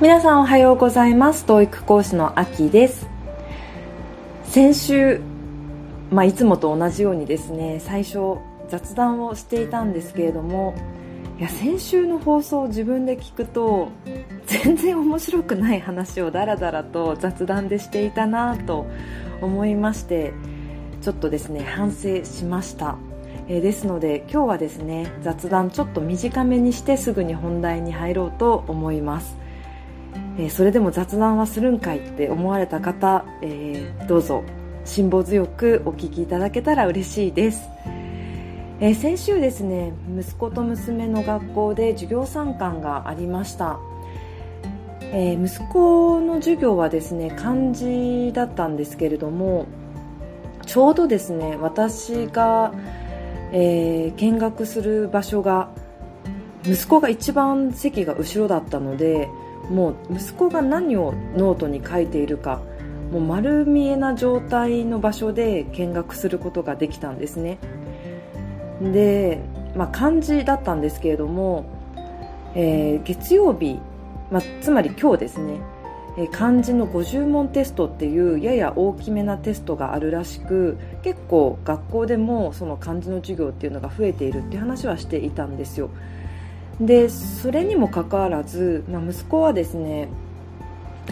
皆さんおはようございます。教育講師のあきです。先週、まあ、いつもと同じようにですね最初雑談をしていたんですけれどもいや先週の放送を自分で聞くと全然面白くない話をダラダラと雑談でしていたなと思いましてちょっとですね反省しました。えですので今日はですね雑談ちょっと短めにしてすぐに本題に入ろうと思います。えそれでも雑談はするんかいって思われた方、えー、どうぞ辛抱強くお聞きいただけたら嬉しいです、えー、先週ですね息子と娘の学校で授業参観がありました、え、息子の授業はですね漢字だったんですけれどもちょうどですね私が、え見学する場所が息子が一番席が後ろだったのでもう息子が何をノートに書いているかもう丸見えな状態の場所で見学することができたんですね。で、まあ、漢字だったんですけれども、えー、月曜日、まあ、つまり今日ですね。え漢字の50問テストっていうやや大きめなテストがあるらしく結構学校でもその漢字の授業っていうのが増えているって話はしていたんですよ。でそれにもかかわらず、まあ、息子はですね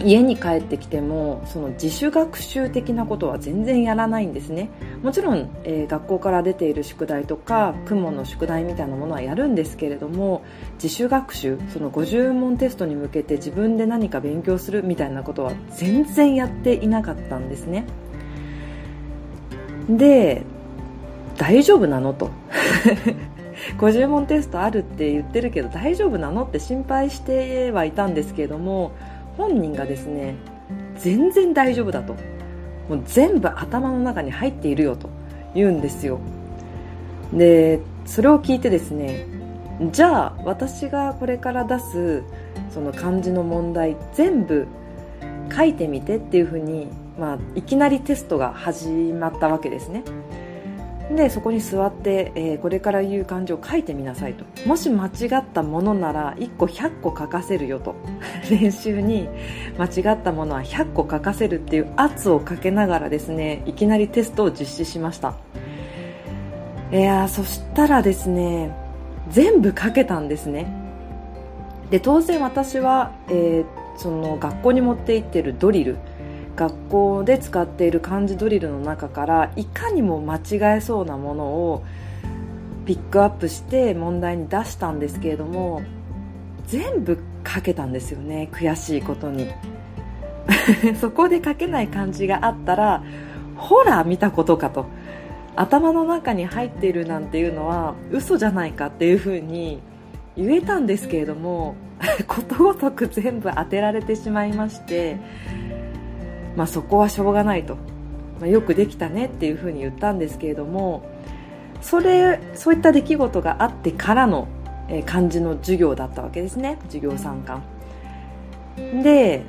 家に帰ってきてもその自主学習的なことは全然やらないんですね。もちろん、えー、学校から出ている宿題とか雲の宿題みたいなものはやるんですけれども自主学習その50問テストに向けて自分で何か勉強するみたいなことは全然やっていなかったんですね。で大丈夫なの？と。50問テストあるって言ってるけど大丈夫なの？って心配してはいたんですけれども本人がですね全然大丈夫だと。もう全部頭の中に入っているよと言うんですよ。でそれを聞いてですねじゃあ私がこれから出すその漢字の問題全部書いてみてっていうふうに、まあ、いきなりテストが始まったわけですね。でそこに座って、えー、これから言う漢字を書いてみなさいと。もし間違ったものなら1個100個書かせるよと。練習に間違ったものは100個書かせるっていう圧をかけながらですねいきなりテストを実施しました。いやそしたらですね全部書けたんですね。で当然私は、えー、その学校に持って行ってるドリル学校で使っている漢字ドリルの中からいかにも間違えそうなものをピックアップして問題に出したんですけれども全部書けたんですよね悔しいことに。そこで書けない漢字があったらほら見たことかと。頭の中に入っているなんていうのは嘘じゃないかっていうふうに言えたんですけれども ことごとく全部当てられてしまいましてまあ、そこはしょうがないと、まあ、よくできたねっていうふうに言ったんですけれどもそれそういった出来事があってからの、えー、漢字の授業だったわけですね。授業参観。で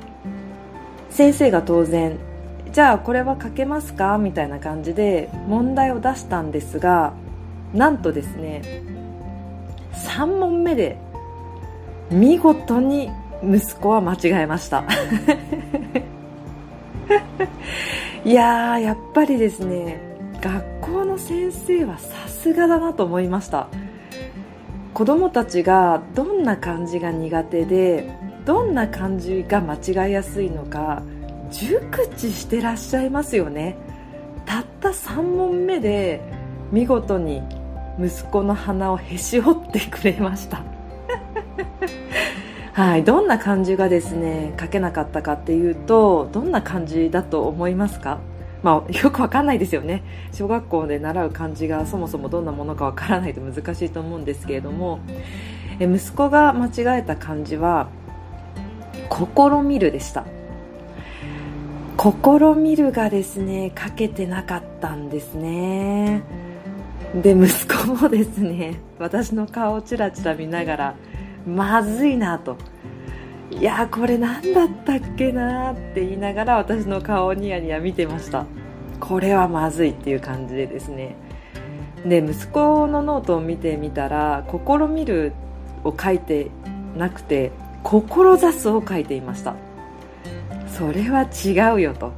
先生が当然じゃあこれは書けますか？みたいな感じで問題を出したんですがなんとですね3問目で見事に息子は間違えました。いやーやっぱりですね学校の先生はさすがだなと思いました。子供たちがどんな漢字が苦手でどんな漢字が間違いやすいのか熟知してらっしゃいますよね。たった3問目で見事に息子の鼻をへし折ってくれました。はい、どんな漢字がですね書けなかったかっていうとどんな漢字だと思いますか？まあ、よくわかんないですよね。小学校で習う漢字がそもそもどんなものかわからないと難しいと思うんですけれどもえ息子が間違えた漢字は「試みる」でした「試みる」がですね書けてなかったんですね。で息子もですね私の顔をちらちら見ながらまずいなと。いやこれ何だったっけなって言いながら私の顔をニヤニヤ見てました。これはまずいっていう感じでですね。で息子のノートを見てみたら「試みる」を書いてなくて志すを書いていました。それは違うよと。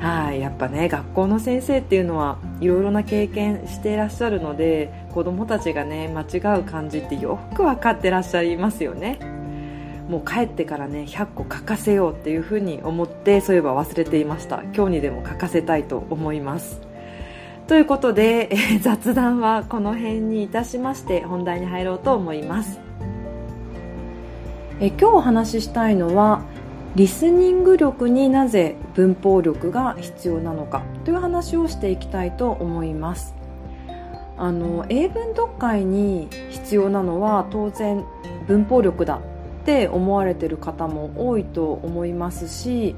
はいやっぱね学校の先生っていうのはいろいろな経験していらっしゃるので子供たちがね間違う感じってよく分かってらっしゃいますよね。もう帰ってからね100個書かせようっていうふうに思ってそういえば忘れていました。今日にでも書かせたいと思います。ということで、えー、雑談はこの辺にいたしまして本題に入ろうと思います。え今日お話ししたいのはリスニング力になぜ文法力が必要なのかという話をしていきたいと思います。あの英文読解に必要なのは当然文法力だって思われてる方も多いと思いますし、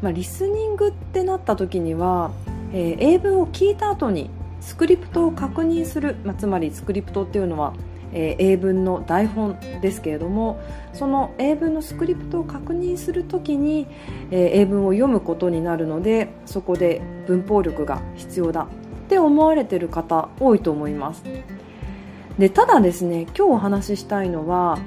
まあ、リスニングってなった時には、えー、英文を聞いた後にスクリプトを確認する、まあ、つまりスクリプトっていうのはえー、英文の台本ですけれどもその英文のスクリプトを確認するときに、えー、英文を読むことになるのでそこで文法力が必要だって思われている方多いと思います。でただですね今日お話ししたいのは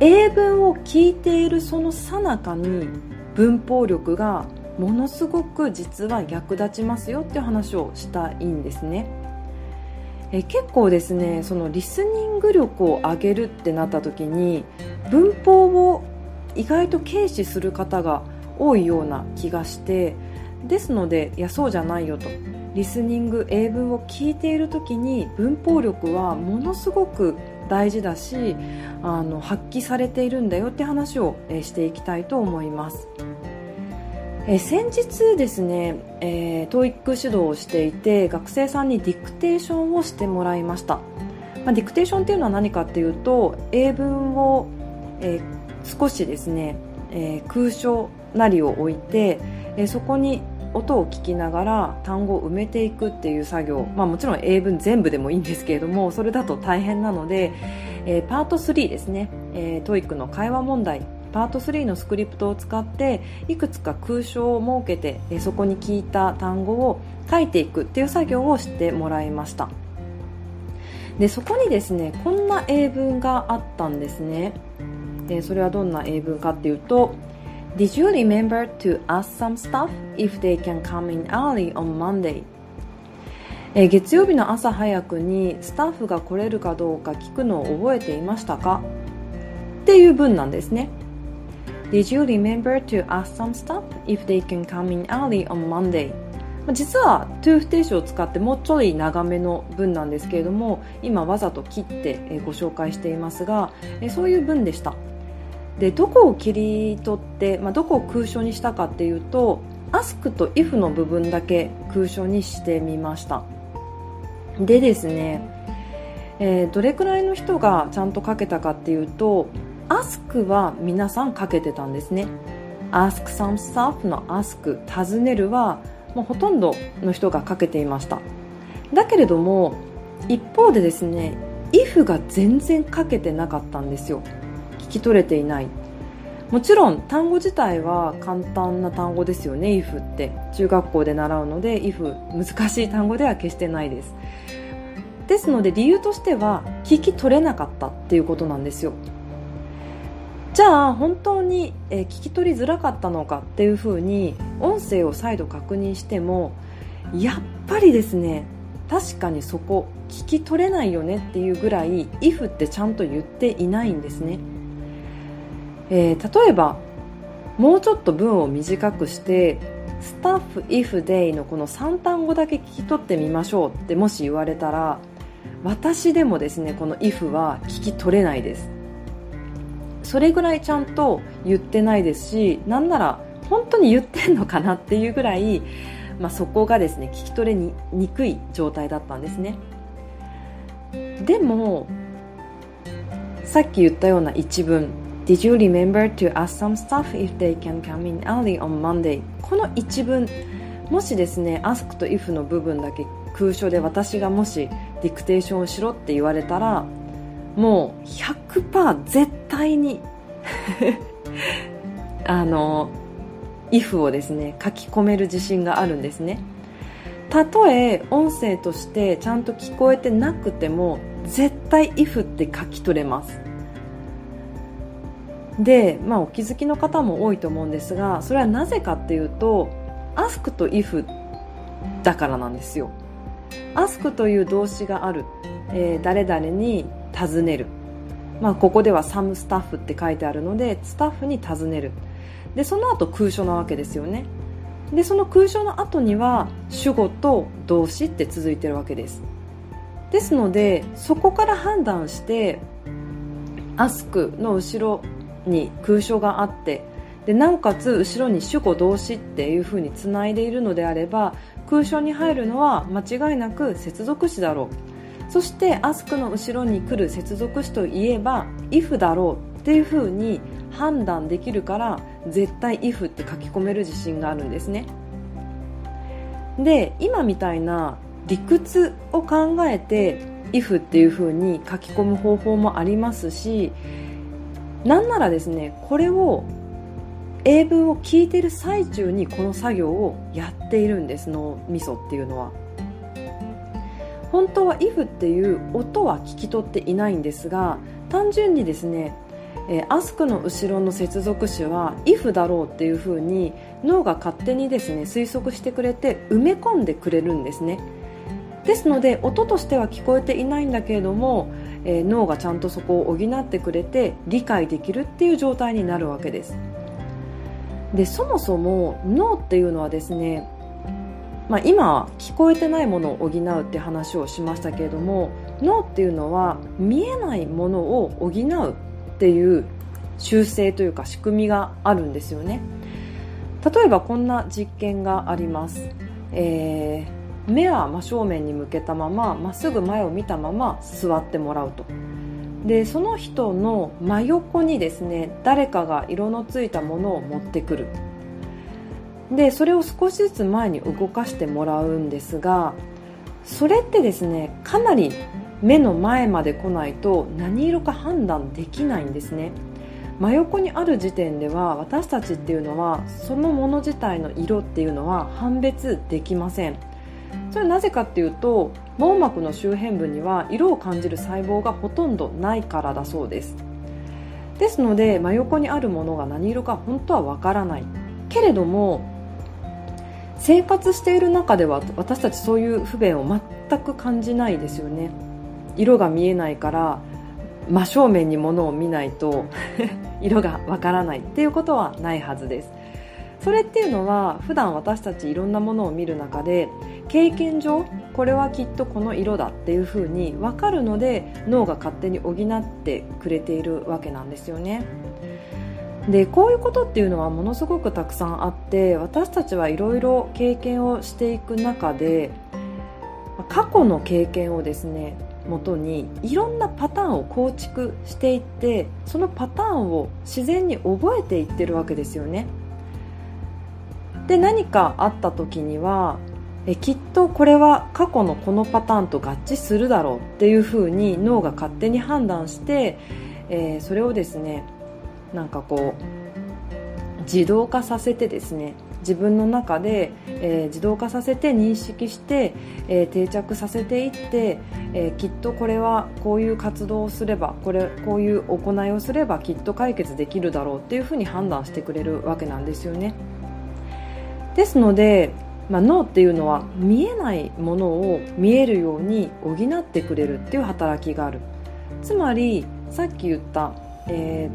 英文を聞いているその最中に文法力がものすごく実は役立ちますよっていう話をしたいんですね。え結構ですねそのリスニング力を上げるってなった時に文法を意外と軽視する方が多いような気がしてですのでいやそうじゃないよとリスニング英文を聞いている時に文法力はものすごく大事だしあの発揮されているんだよって話を、えしていきたいと思います。え先日ですね、えー、 TOEIC 指導をしていて学生さんにディクテーションをしてもらいました、まあ、ディクテーションっていうのは何かっていうと英文を、えー、少しですね、えー、空所なりを置いて、えそこに音を聞きながら単語を埋めていくっていう作業、まあ、もちろん英文全部でもいいんですけれどもそれだと大変なので、えパート3ですね、えー、トイックの会話問題パート3のスクリプトを使っていくつか空所を設けてそこに聞いた単語を書いていくっていう作業をしてもらいました。でそこにですねこんな英文があったんですね。でそれはどんな英文かっていうと Did you remember to ask some staff if they can come in early on Monday? え月曜日の朝早くにスタッフが来れるかどうか聞くのを覚えていましたか？っていう文なんですね。Did you remember to ask some stuff if they can come in early on Monday? 実は to 不定詞を使ってもうちょい長めの文なんですけれども今わざと切ってご紹介していますがそういう文でしたでどこを切り取って、まあ、どこを空所にしたかっていうと ask と if の部分だけ空所にしてみましたでですね、えー、どれくらいの人がちゃんと書けたかっていうと ask は皆さんかけてたんですね。Ask some stuff の ask 尋ねるはもうほとんどの人がかけていました。だけれども一方でですね if が全然かけてなかったんですよ。聞き取れていない。もちろん単語自体は簡単な単語ですよね if って。中学校で習うので if 難しい単語では決してないです。ですので理由としては聞き取れなかったっていうことなんですよ。じゃあ本当に、え聞き取りづらかったのかっていうふうに音声を再度確認してもやっぱりですね確かにそこ聞き取れないよねっていうぐらい if ってちゃんと言っていないんですね、えー、例えばもうちょっと文を短くしてスタッフ if they のこの3単語だけ聞き取ってみましょうってもし言われたら私でもですねこの if は聞き取れないです。それぐらいちゃんと言ってないですしなんなら本当に言ってんのかなっていうぐらい、まあ、そこがですね聞き取れにくい状態だったんですねでもさっき言ったような一文 Did you remember to ask some stuff if they can come in early on Monday? この一文もしですね ask と if の部分だけ空所で私がもしディクテーションをしろって言われたらもう100%絶対に あの if をですね書き込める自信があるんですね。たとえ音声としてちゃんと聞こえてなくても絶対 if って書き取れます。で、まあ、お気づきの方も多いと思うんですがそれはなぜかっていうと ask と if だからなんですよ。ask という動詞がある、えー、誰々に尋ねる、まあ、ここでは some スタッフって書いてあるのでスタッフに尋ねる。でその後空所なわけですよね。でその空所の後には主語と動詞って続いてるわけです。ですのでそこから判断して ask の後ろに空所があってでなおかつ後ろに主語動詞っていう風につないでいるのであれば空所に入るのは間違いなく接続詞だろう。そして ask の後ろに来る接続詞といえば if だろうっていう風に判断できるから絶対 if って書き込める自信があるんですね。で今みたいな理屈を考えて if っていう風に書き込む方法もありますしなんならですねこれを英文を聞いてる最中にこの作業をやっているんです脳みそっていうのは。本当は if っていう音は聞き取っていないんですが単純にですねえー、ask の後ろの接続詞は if だろうっていう風に脳が勝手にですね推測してくれて埋め込んでくれるんですね。ですので音としては聞こえていないんだけれども、えー、脳がちゃんとそこを補ってくれて理解できるっていう状態になるわけです。でそもそも脳っていうのはですねまあ、今聞こえてないものを補うって話をしましたけれども脳っていうのは見えないものを補うっていう習性というか仕組みがあるんですよね。例えばこんな実験があります、えー、目は真正面に向けたまままっすぐ前を見たまま座ってもらうと。でその人の真横にですね誰かが色のついたものを持ってくる。でそれを少しずつ前に動かしてもらうんですがそれってですねかなり目の前まで来ないと何色か判断できないんですね。真横にある時点では私たちっていうのはそのもの自体の色っていうのは判別できません。それはなぜかっていうと網膜の周辺部には色を感じる細胞がほとんどないからだそうです。ですので真横にあるものが何色か本当はわからない。けれども生活している中では私たちそういう不便を全く感じないですよね。色が見えないから真正面に物を見ないと 色がわからない。っていうことはないはずです。それっていうのは普段私たちいろんなものを見る中で経験上これはきっとこの色だっていうふうに分かるので脳が勝手に補ってくれているわけなんですよね。でこういうことっていうのはものすごくたくさんあって私たちはいろいろ経験をしていく中で過去の経験をですねもとにいろんなパターンを構築していってそのパターンを自然に覚えていってるわけですよね。で何かあった時にはえきっとこれは過去のこのパターンと合致するだろうっていうふうに脳が勝手に判断して、えー、それをですねなんかこう自動化させてですね自分の中で、えー、自動化させて認識して、えー、定着させていって、えー、きっとこれはこういう活動をすればこれこういう行いをすればきっと解決できるだろうっていうふうに判断してくれるわけなんですよね。ですので、まあ、脳っていうのは見えないものを見えるように補ってくれるっていう働きがある。つまりさっき言った、え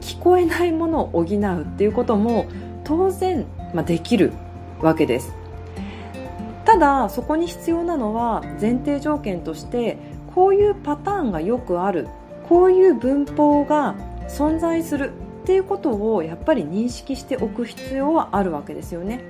聞こえないものを補うっていうことも当然まあ、できるわけです。ただそこに必要なのは前提条件としてこういうパターンがよくあるこういう文法が存在するっていうことをやっぱり認識しておく必要はあるわけですよね。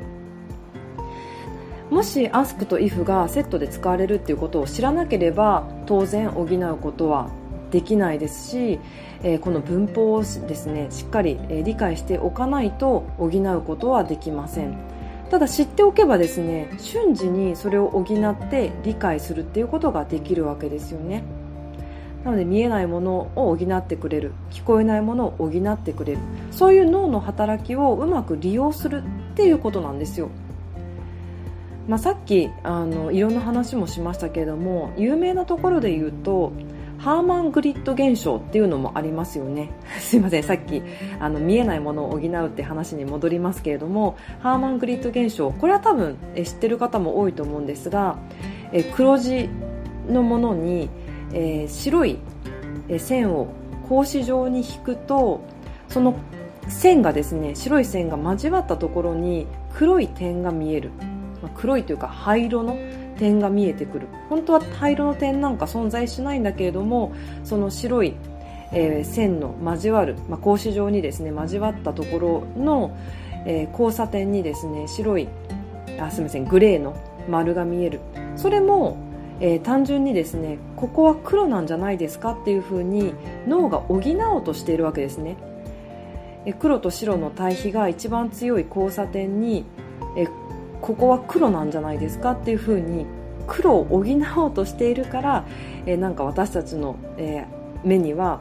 もし ask と if がセットで使われるっていうことを知らなければ当然補うことはできないですし、え、この文法をですねしっかり、え、理解しておかないと補うことはできません。ただ知っておけばですね瞬時にそれを補って理解するっていうことができるわけですよね。なので見えないものを補ってくれる聞こえないものを補ってくれるそういう脳の働きをうまく利用するっていうことなんですよ。まあ、さっきあのいろんな話もしましたけれども有名なところで言うとハーマングリッド現象っていうのもありますよね。すいませんさっきあの見えないものを補うって話に戻りますけれどもハーマングリッド現象これは多分え知ってる方も多いと思うんですがえ黒字のものに、えー、白い線を格子状に引くとその線がですね白い線が交わったところに黒い点が見える、ま、黒いというか灰色の点が見えてくる。本当は灰色の点なんか存在しないんだけれどもその白い、えー、線の交わる、まあ、格子状にですね交わったところの、えー、交差点にですね白いあすみませんグレーの丸が見える。それも、えー、単純にですねここは黒なんじゃないですかっていうふうに脳が補おうとしているわけですね。黒と白の対比が一番強い交差点にここは黒なんじゃないですかっていうふうに黒を補おうとしているから、えなんか私たちの、え目には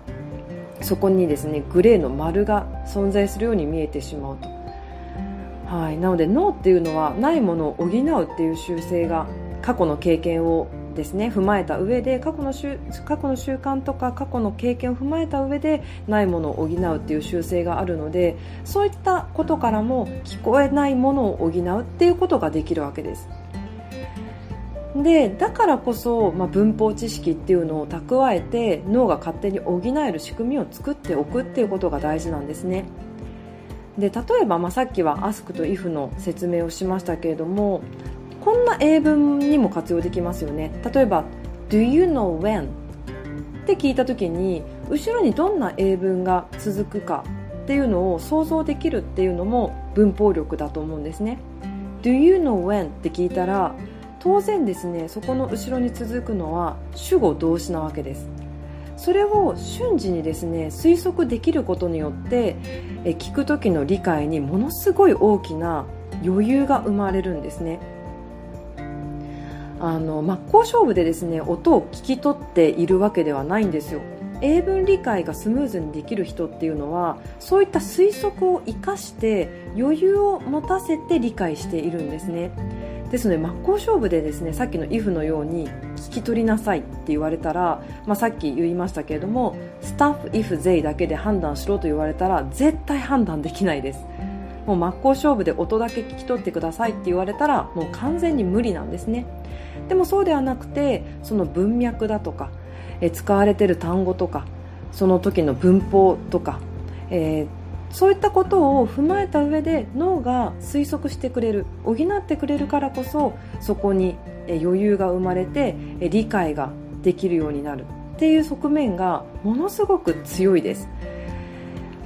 そこにですねグレーの丸が存在するように見えてしまうと、はい、なので脳っていうのはないものを補うっていう習性が過去の経験をですね踏まえた上で過去の過去の習慣とか過去の経験を踏まえた上でないものを補うっていう習性があるのでそういったことからも聞こえないものを補うっていうことができるわけです。でだからこそ、まあ、文法知識っていうのを蓄えて脳が勝手に補える仕組みを作っておくっていうことが大事なんですね。で例えば、まあ、さっきは ask と if の説明をしましたけれどもこんな英文にも活用できますよね例えば Do you know when? って聞いた時に後ろにどんな英文が続くかっていうのを想像できるっていうのも文法力だと思うんですね Do you know when? って聞いたら当然ですねそこの後ろに続くのは主語動詞なわけですそれを瞬時にですね推測できることによってえ聞く時の理解にものすごい大きな余裕が生まれるんですねあの真っ向勝負でですね音を聞き取っているわけではないんですよ。英文理解がスムーズにできる人っていうのはそういった推測を生かして余裕を持たせて理解しているんですね。ですので真っ向勝負でですねさっきの if のように聞き取りなさいって言われたら、まあ、さっき言いましたけれども staff if they だけで判断しろと言われたら絶対判断できないです。もう真っ向勝負で音だけ聞き取ってくださいって言われたらもう完全に無理なんですねでもそうではなくてその文脈だとか、使われてる単語とかその時の文法とか、えー、そういったことを踏まえた上で脳が推測してくれる補ってくれるからこそそこに余裕が生まれて理解ができるようになるっていう側面がものすごく強いです。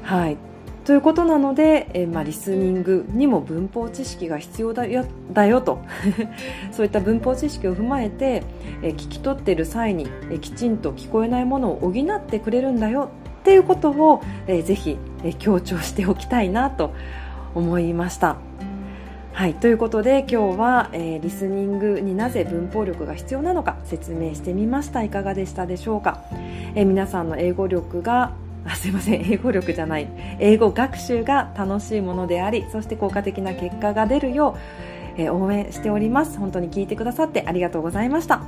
はいということなので、えまあ、リスニングにも文法知識が必要だよだよと。そういった文法知識を踏まえて、え聞き取っている際に、えきちんと聞こえないものを補ってくれるんだよっていうことを、えぜひ、え強調しておきたいなと思いました。はい、ということで今日は、え、リスニングになぜ文法力が必要なのか説明してみました。いかがでしたでしょうか、え、皆さんの英語力があすいません。英語力じゃない。英語学習が楽しいものでありそして効果的な結果が出るよう、えー、応援しております。本当に聞いてくださってありがとうございました。